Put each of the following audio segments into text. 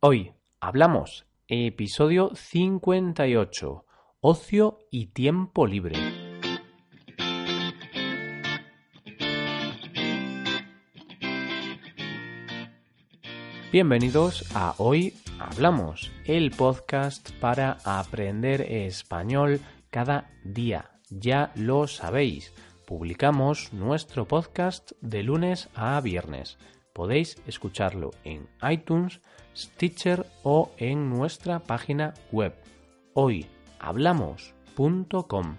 Hoy hablamos episodio 58, ocio y tiempo libre. Bienvenidos a Hoy Hablamos, el podcast para aprender español cada día. Ya lo sabéis, publicamos nuestro podcast de lunes a viernes. Podéis escucharlo en iTunes, Stitcher o en nuestra página web hoyhablamos.com.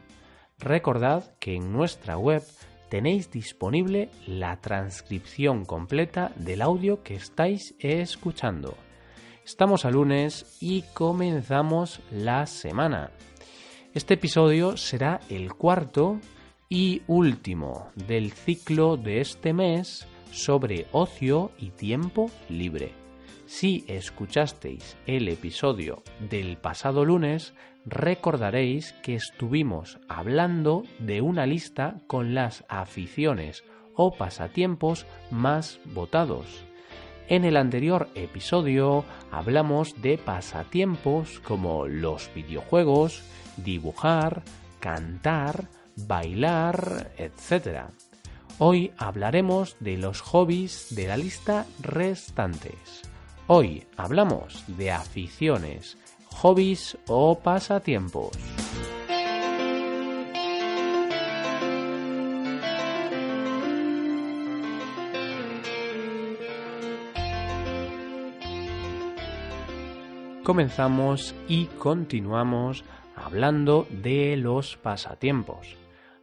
Recordad que en nuestra web tenéis disponible la transcripción completa del audio que estáis escuchando. Estamos a lunes y comenzamos la semana. Este episodio será el cuarto y último del ciclo de este mes sobre ocio y tiempo libre. Si escuchasteis el episodio del pasado lunes, recordaréis que estuvimos hablando de una lista con las aficiones o pasatiempos más votados. En el anterior episodio hablamos de pasatiempos como los videojuegos, dibujar, cantar, bailar, etc. Hoy hablaremos de los hobbies de la lista restantes. Hoy hablamos de aficiones, hobbies o pasatiempos. Comenzamos y continuamos hablando de los pasatiempos.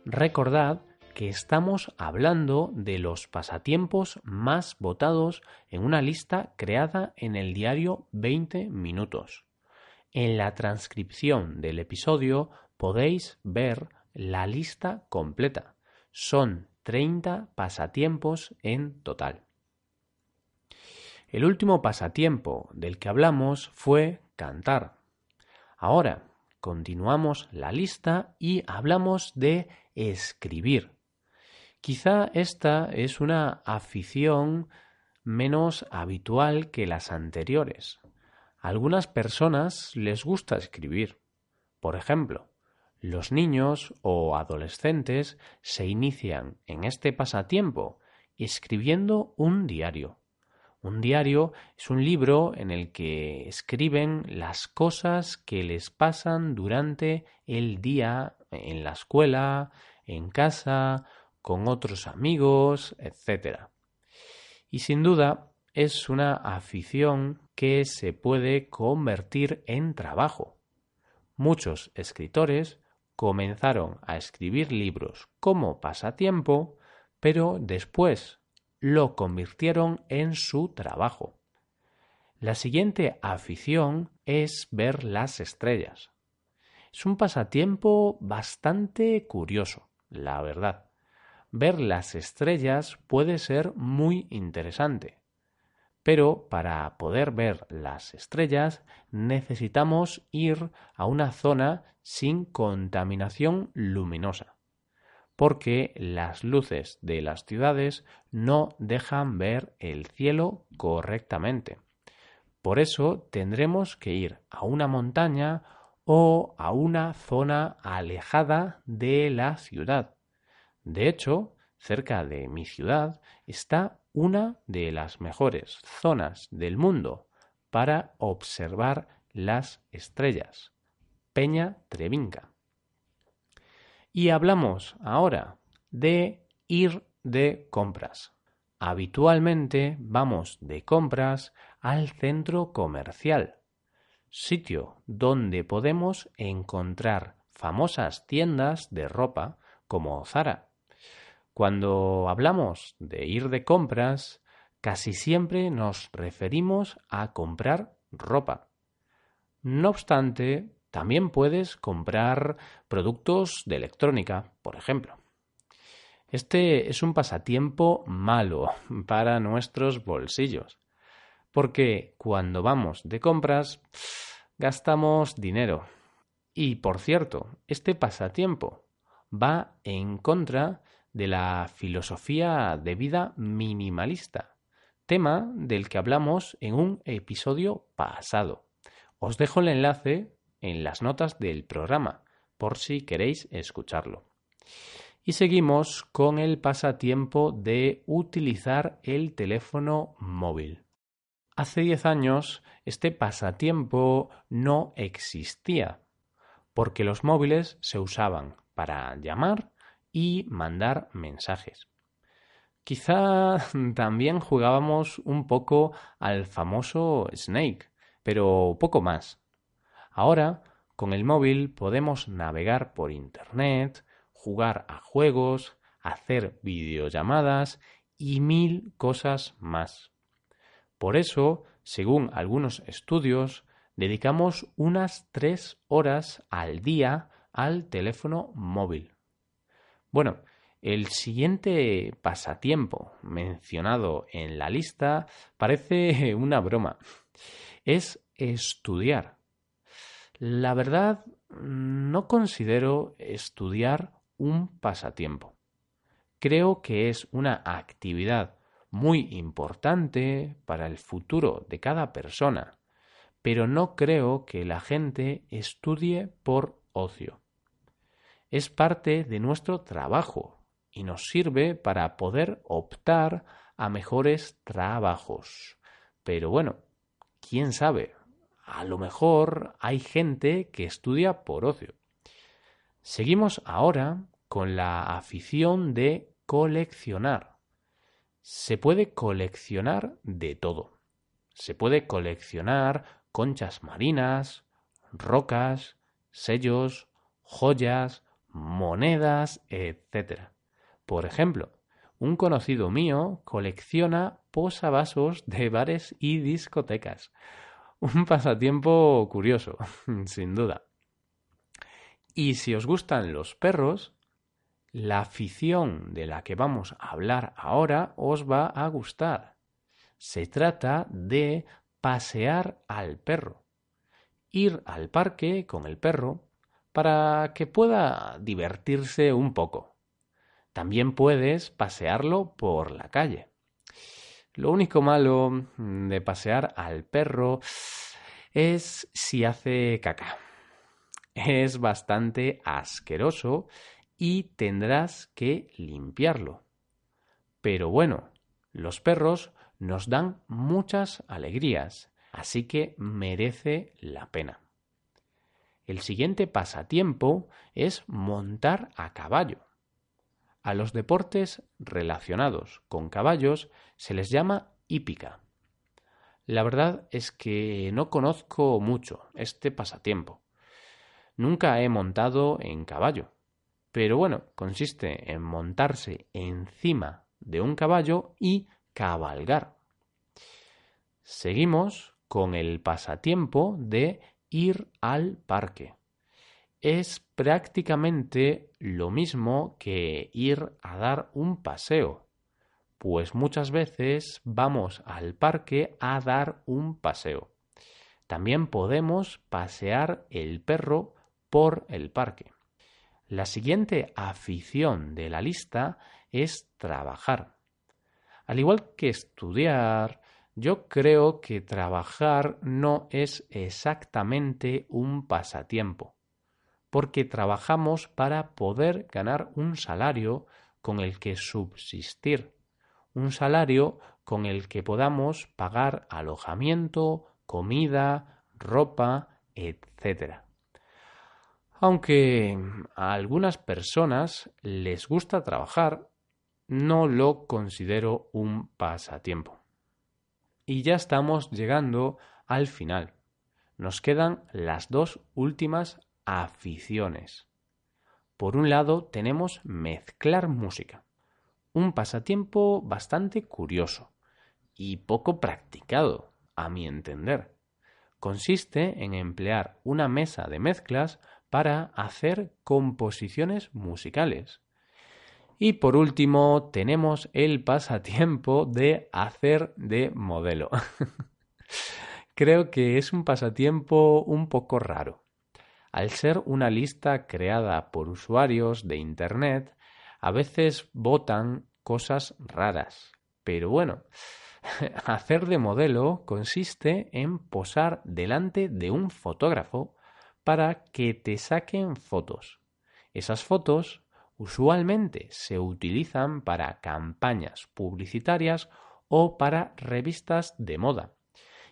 Recordad que estamos hablando de los pasatiempos más votados en una lista creada en el diario 20 minutos. En la transcripción del episodio podéis ver la lista completa. Son 30 pasatiempos en total. El último pasatiempo del que hablamos fue cantar. Ahora continuamos la lista y hablamos de escribir. Quizá esta es una afición menos habitual que las anteriores. A algunas personas les gusta escribir. Por ejemplo, los niños o adolescentes se inician en este pasatiempo escribiendo un diario. Un diario es un libro en el que escriben las cosas que les pasan durante el día en la escuela, en casa con otros amigos, etc. Y sin duda es una afición que se puede convertir en trabajo. Muchos escritores comenzaron a escribir libros como pasatiempo, pero después lo convirtieron en su trabajo. La siguiente afición es ver las estrellas. Es un pasatiempo bastante curioso, la verdad ver las estrellas puede ser muy interesante. Pero para poder ver las estrellas necesitamos ir a una zona sin contaminación luminosa, porque las luces de las ciudades no dejan ver el cielo correctamente. Por eso tendremos que ir a una montaña o a una zona alejada de la ciudad de hecho, cerca de mi ciudad está una de las mejores zonas del mundo para observar las estrellas, Peña Trevinca. Y hablamos ahora de ir de compras. Habitualmente vamos de compras al centro comercial, sitio donde podemos encontrar famosas tiendas de ropa como Zara, cuando hablamos de ir de compras, casi siempre nos referimos a comprar ropa. No obstante, también puedes comprar productos de electrónica, por ejemplo. Este es un pasatiempo malo para nuestros bolsillos, porque cuando vamos de compras gastamos dinero. Y por cierto, este pasatiempo va en contra de la filosofía de vida minimalista. tema del que hablamos en un episodio pasado. Os dejo el enlace en las notas del programa por si queréis escucharlo. Y seguimos con el pasatiempo de utilizar el teléfono móvil. Hace 10 años este pasatiempo no existía, porque los móviles se usaban para llamar y mandar mensajes. Quizá también jugábamos un poco al famoso Snake, pero poco más. Ahora, con el móvil podemos navegar por Internet, jugar a juegos, hacer videollamadas y mil cosas más. Por eso, según algunos estudios, dedicamos unas tres horas al día al teléfono móvil. Bueno, el siguiente pasatiempo mencionado en la lista parece una broma. Es estudiar. La verdad, no considero estudiar un pasatiempo. Creo que es una actividad muy importante para el futuro de cada persona, pero no creo que la gente estudie por ocio. Es parte de nuestro trabajo y nos sirve para poder optar a mejores trabajos. Pero bueno, quién sabe, a lo mejor hay gente que estudia por ocio. Seguimos ahora con la afición de coleccionar. Se puede coleccionar de todo. Se puede coleccionar conchas marinas, rocas, sellos, joyas, monedas, etc. Por ejemplo, un conocido mío colecciona posavasos de bares y discotecas. Un pasatiempo curioso, sin duda. Y si os gustan los perros, la afición de la que vamos a hablar ahora os va a gustar. Se trata de pasear al perro. Ir al parque con el perro para que pueda divertirse un poco. También puedes pasearlo por la calle. Lo único malo de pasear al perro es si hace caca es bastante asqueroso y tendrás que limpiarlo. Pero bueno, los perros nos dan muchas alegrías, así que merece la pena. El siguiente pasatiempo es montar a caballo. A los deportes relacionados con caballos se les llama hípica. La verdad es que no conozco mucho este pasatiempo. Nunca he montado en caballo. Pero bueno, consiste en montarse encima de un caballo y cabalgar. Seguimos con el pasatiempo de ir al parque. Es prácticamente lo mismo que ir a dar un paseo, pues muchas veces vamos al parque a dar un paseo. También podemos pasear el perro por el parque. La siguiente afición de la lista es trabajar. Al igual que estudiar, yo creo que trabajar no es exactamente un pasatiempo, porque trabajamos para poder ganar un salario con el que subsistir, un salario con el que podamos pagar alojamiento, comida, ropa, etc. Aunque a algunas personas les gusta trabajar, no lo considero un pasatiempo. Y ya estamos llegando al final. Nos quedan las dos últimas aficiones. Por un lado tenemos mezclar música, un pasatiempo bastante curioso y poco practicado, a mi entender. Consiste en emplear una mesa de mezclas para hacer composiciones musicales. Y por último tenemos el pasatiempo de hacer de modelo. Creo que es un pasatiempo un poco raro. Al ser una lista creada por usuarios de Internet, a veces votan cosas raras. Pero bueno, Hacer de modelo consiste en posar delante de un fotógrafo para que te saquen fotos. Esas fotos usualmente se utilizan para campañas publicitarias o para revistas de moda.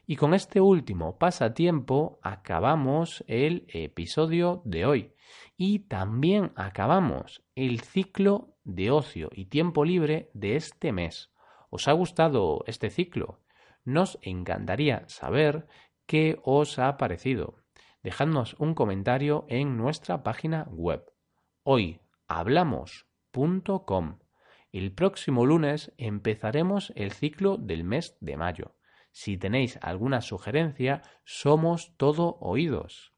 Y con este último pasatiempo acabamos el episodio de hoy y también acabamos el ciclo de ocio y tiempo libre de este mes. ¿Os ha gustado este ciclo? Nos encantaría saber qué os ha parecido. Dejadnos un comentario en nuestra página web hoyhablamos.com. El próximo lunes empezaremos el ciclo del mes de mayo. Si tenéis alguna sugerencia, somos todo oídos.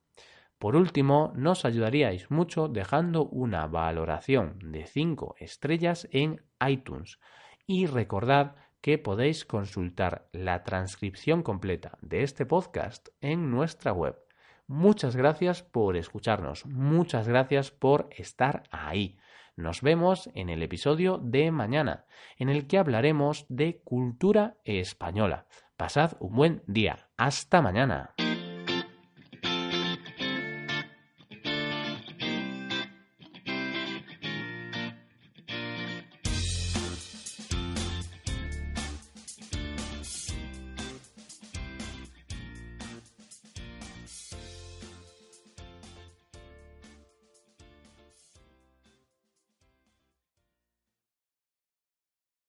Por último, nos ayudaríais mucho dejando una valoración de 5 estrellas en iTunes. Y recordad que podéis consultar la transcripción completa de este podcast en nuestra web. Muchas gracias por escucharnos, muchas gracias por estar ahí. Nos vemos en el episodio de mañana, en el que hablaremos de cultura española. Pasad un buen día. Hasta mañana.